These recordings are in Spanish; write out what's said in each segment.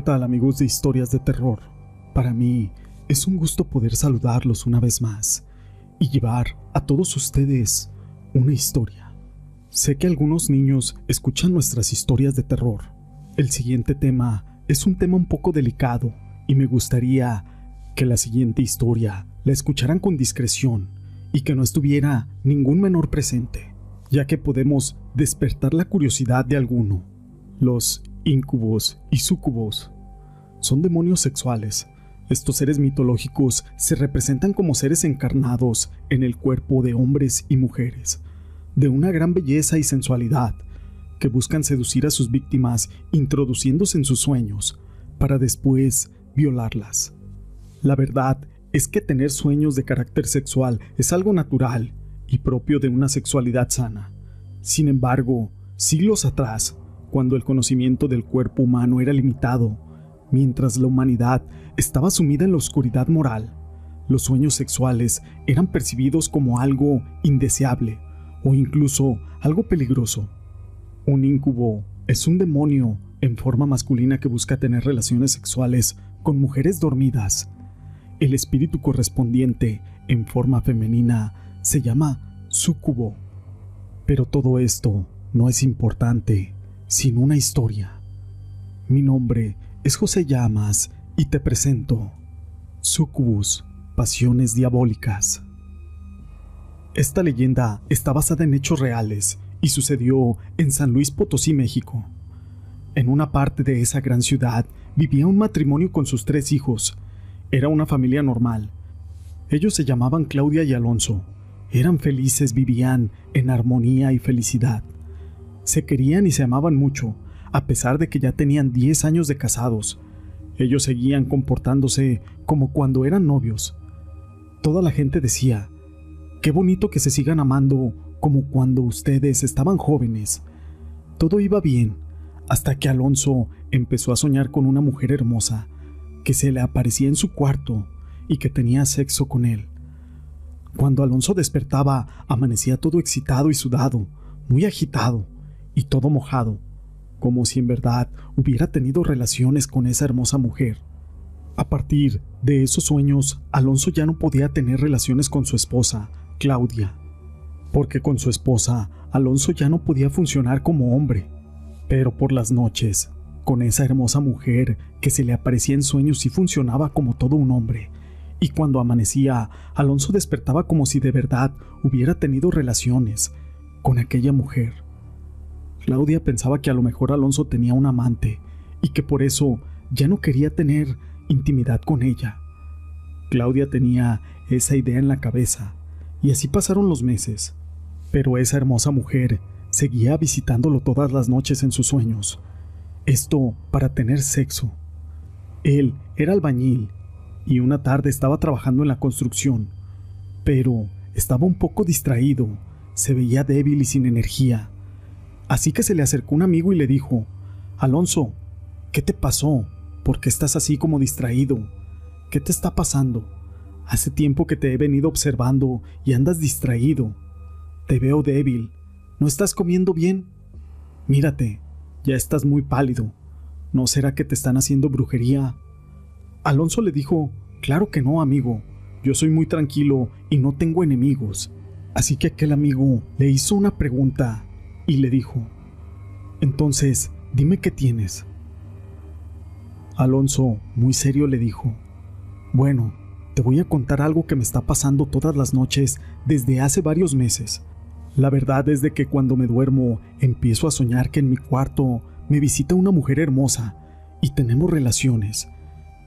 ¿Qué tal amigos de historias de terror? Para mí es un gusto poder saludarlos una vez más y llevar a todos ustedes una historia. Sé que algunos niños escuchan nuestras historias de terror. El siguiente tema es un tema un poco delicado y me gustaría que la siguiente historia la escucharan con discreción y que no estuviera ningún menor presente, ya que podemos despertar la curiosidad de alguno. Los Incubos y sucubos son demonios sexuales. Estos seres mitológicos se representan como seres encarnados en el cuerpo de hombres y mujeres, de una gran belleza y sensualidad, que buscan seducir a sus víctimas introduciéndose en sus sueños, para después violarlas. La verdad es que tener sueños de carácter sexual es algo natural y propio de una sexualidad sana. Sin embargo, siglos atrás, cuando el conocimiento del cuerpo humano era limitado, mientras la humanidad estaba sumida en la oscuridad moral. Los sueños sexuales eran percibidos como algo indeseable o incluso algo peligroso. Un incubo es un demonio en forma masculina que busca tener relaciones sexuales con mujeres dormidas. El espíritu correspondiente en forma femenina se llama sucubo. Pero todo esto no es importante sin una historia. Mi nombre es José Llamas y te presento Sucubus, Pasiones Diabólicas. Esta leyenda está basada en hechos reales y sucedió en San Luis Potosí, México. En una parte de esa gran ciudad vivía un matrimonio con sus tres hijos. Era una familia normal. Ellos se llamaban Claudia y Alonso. Eran felices, vivían en armonía y felicidad. Se querían y se amaban mucho, a pesar de que ya tenían 10 años de casados. Ellos seguían comportándose como cuando eran novios. Toda la gente decía, qué bonito que se sigan amando como cuando ustedes estaban jóvenes. Todo iba bien, hasta que Alonso empezó a soñar con una mujer hermosa, que se le aparecía en su cuarto y que tenía sexo con él. Cuando Alonso despertaba, amanecía todo excitado y sudado, muy agitado y todo mojado, como si en verdad hubiera tenido relaciones con esa hermosa mujer. A partir de esos sueños, Alonso ya no podía tener relaciones con su esposa, Claudia, porque con su esposa, Alonso ya no podía funcionar como hombre. Pero por las noches, con esa hermosa mujer que se le aparecía en sueños y funcionaba como todo un hombre, y cuando amanecía, Alonso despertaba como si de verdad hubiera tenido relaciones con aquella mujer. Claudia pensaba que a lo mejor Alonso tenía un amante y que por eso ya no quería tener intimidad con ella. Claudia tenía esa idea en la cabeza y así pasaron los meses. Pero esa hermosa mujer seguía visitándolo todas las noches en sus sueños. Esto para tener sexo. Él era albañil y una tarde estaba trabajando en la construcción, pero estaba un poco distraído, se veía débil y sin energía. Así que se le acercó un amigo y le dijo, Alonso, ¿qué te pasó? ¿Por qué estás así como distraído? ¿Qué te está pasando? Hace tiempo que te he venido observando y andas distraído. Te veo débil. ¿No estás comiendo bien? Mírate, ya estás muy pálido. ¿No será que te están haciendo brujería? Alonso le dijo, Claro que no, amigo. Yo soy muy tranquilo y no tengo enemigos. Así que aquel amigo le hizo una pregunta y le dijo, Entonces, dime qué tienes. Alonso, muy serio, le dijo, Bueno, te voy a contar algo que me está pasando todas las noches desde hace varios meses. La verdad es de que cuando me duermo empiezo a soñar que en mi cuarto me visita una mujer hermosa y tenemos relaciones.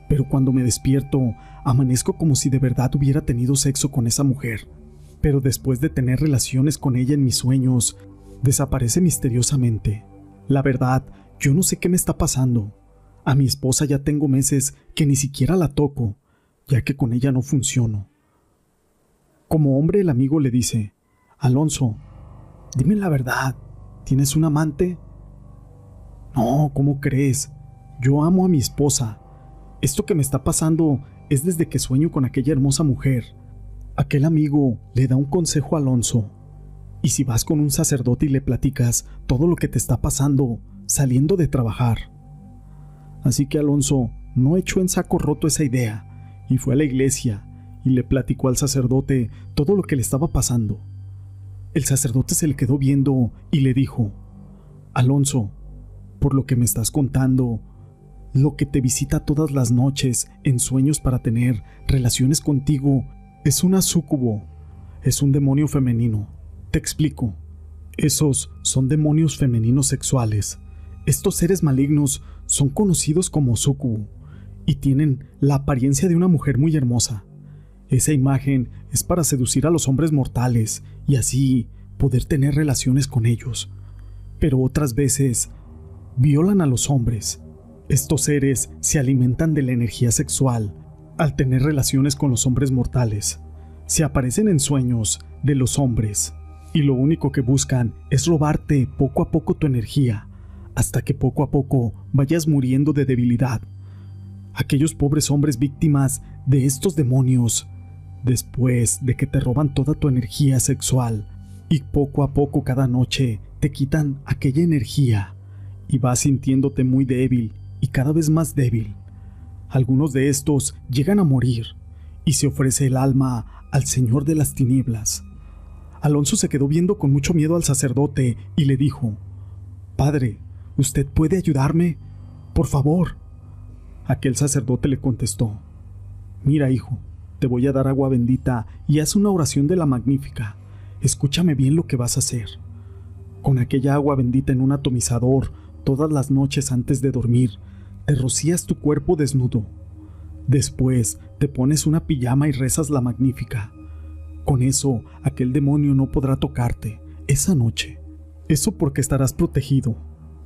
Pero cuando me despierto, amanezco como si de verdad hubiera tenido sexo con esa mujer. Pero después de tener relaciones con ella en mis sueños, desaparece misteriosamente. La verdad, yo no sé qué me está pasando. A mi esposa ya tengo meses que ni siquiera la toco, ya que con ella no funciono. Como hombre el amigo le dice, Alonso, dime la verdad, ¿tienes un amante? No, ¿cómo crees? Yo amo a mi esposa. Esto que me está pasando es desde que sueño con aquella hermosa mujer. Aquel amigo le da un consejo a Alonso y si vas con un sacerdote y le platicas todo lo que te está pasando saliendo de trabajar. Así que Alonso no echó en saco roto esa idea y fue a la iglesia y le platicó al sacerdote todo lo que le estaba pasando. El sacerdote se le quedó viendo y le dijo, Alonso, por lo que me estás contando, lo que te visita todas las noches en sueños para tener relaciones contigo es una súcubo, es un demonio femenino. Te explico. Esos son demonios femeninos sexuales. Estos seres malignos son conocidos como sucubo y tienen la apariencia de una mujer muy hermosa. Esa imagen es para seducir a los hombres mortales y así poder tener relaciones con ellos. Pero otras veces violan a los hombres. Estos seres se alimentan de la energía sexual al tener relaciones con los hombres mortales. Se aparecen en sueños de los hombres y lo único que buscan es robarte poco a poco tu energía, hasta que poco a poco vayas muriendo de debilidad. Aquellos pobres hombres víctimas de estos demonios, después de que te roban toda tu energía sexual y poco a poco cada noche te quitan aquella energía y vas sintiéndote muy débil y cada vez más débil. Algunos de estos llegan a morir y se ofrece el alma al Señor de las tinieblas Alonso se quedó viendo con mucho miedo al sacerdote y le dijo, Padre, ¿usted puede ayudarme? Por favor. Aquel sacerdote le contestó, Mira, hijo, te voy a dar agua bendita y haz una oración de la magnífica. Escúchame bien lo que vas a hacer. Con aquella agua bendita en un atomizador, todas las noches antes de dormir, te rocías tu cuerpo desnudo. Después te pones una pijama y rezas la magnífica. Con eso, aquel demonio no podrá tocarte esa noche. Eso porque estarás protegido.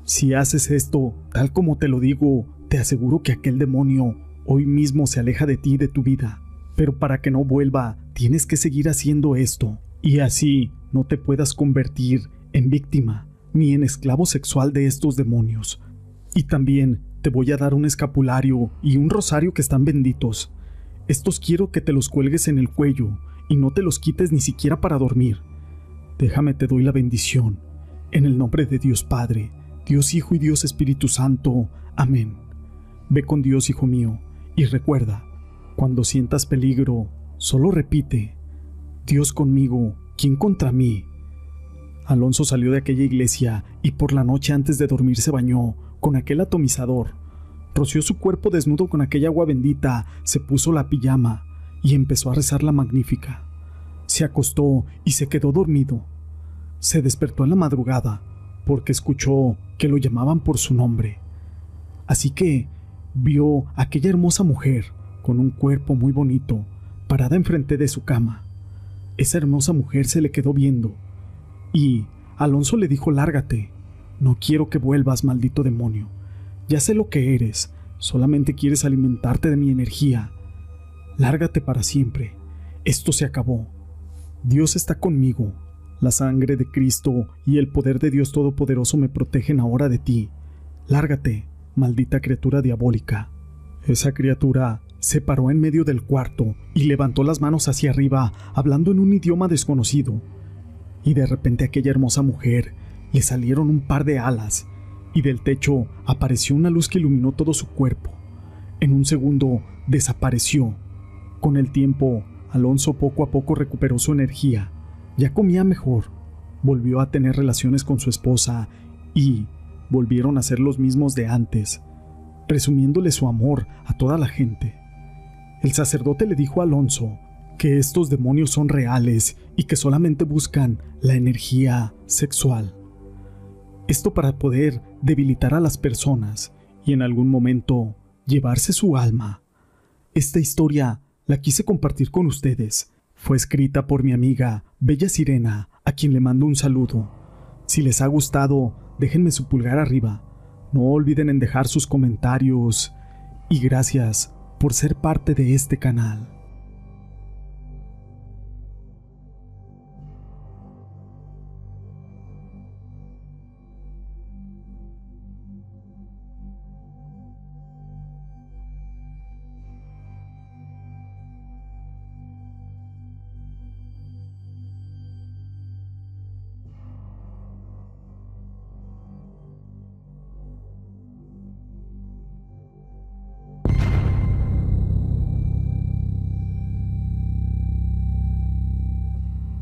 Si haces esto, tal como te lo digo, te aseguro que aquel demonio hoy mismo se aleja de ti y de tu vida. Pero para que no vuelva, tienes que seguir haciendo esto, y así no te puedas convertir en víctima ni en esclavo sexual de estos demonios. Y también te voy a dar un escapulario y un rosario que están benditos. Estos quiero que te los cuelgues en el cuello y no te los quites ni siquiera para dormir. Déjame te doy la bendición. En el nombre de Dios Padre, Dios Hijo y Dios Espíritu Santo. Amén. Ve con Dios, Hijo mío, y recuerda, cuando sientas peligro, solo repite, Dios conmigo, ¿quién contra mí? Alonso salió de aquella iglesia y por la noche antes de dormir se bañó con aquel atomizador. Roció su cuerpo desnudo con aquella agua bendita, se puso la pijama y empezó a rezar la magnífica. Se acostó y se quedó dormido. Se despertó en la madrugada porque escuchó que lo llamaban por su nombre. Así que vio a aquella hermosa mujer con un cuerpo muy bonito parada enfrente de su cama. Esa hermosa mujer se le quedó viendo y Alonso le dijo lárgate, no quiero que vuelvas, maldito demonio. Ya sé lo que eres, solamente quieres alimentarte de mi energía Lárgate para siempre. Esto se acabó. Dios está conmigo. La sangre de Cristo y el poder de Dios Todopoderoso me protegen ahora de ti. Lárgate, maldita criatura diabólica. Esa criatura se paró en medio del cuarto y levantó las manos hacia arriba, hablando en un idioma desconocido. Y de repente aquella hermosa mujer le salieron un par de alas, y del techo apareció una luz que iluminó todo su cuerpo. En un segundo desapareció con el tiempo, Alonso poco a poco recuperó su energía, ya comía mejor, volvió a tener relaciones con su esposa y volvieron a ser los mismos de antes, presumiéndole su amor a toda la gente. El sacerdote le dijo a Alonso que estos demonios son reales y que solamente buscan la energía sexual. Esto para poder debilitar a las personas y en algún momento llevarse su alma. Esta historia la quise compartir con ustedes. Fue escrita por mi amiga Bella Sirena, a quien le mando un saludo. Si les ha gustado, déjenme su pulgar arriba. No olviden en dejar sus comentarios. Y gracias por ser parte de este canal.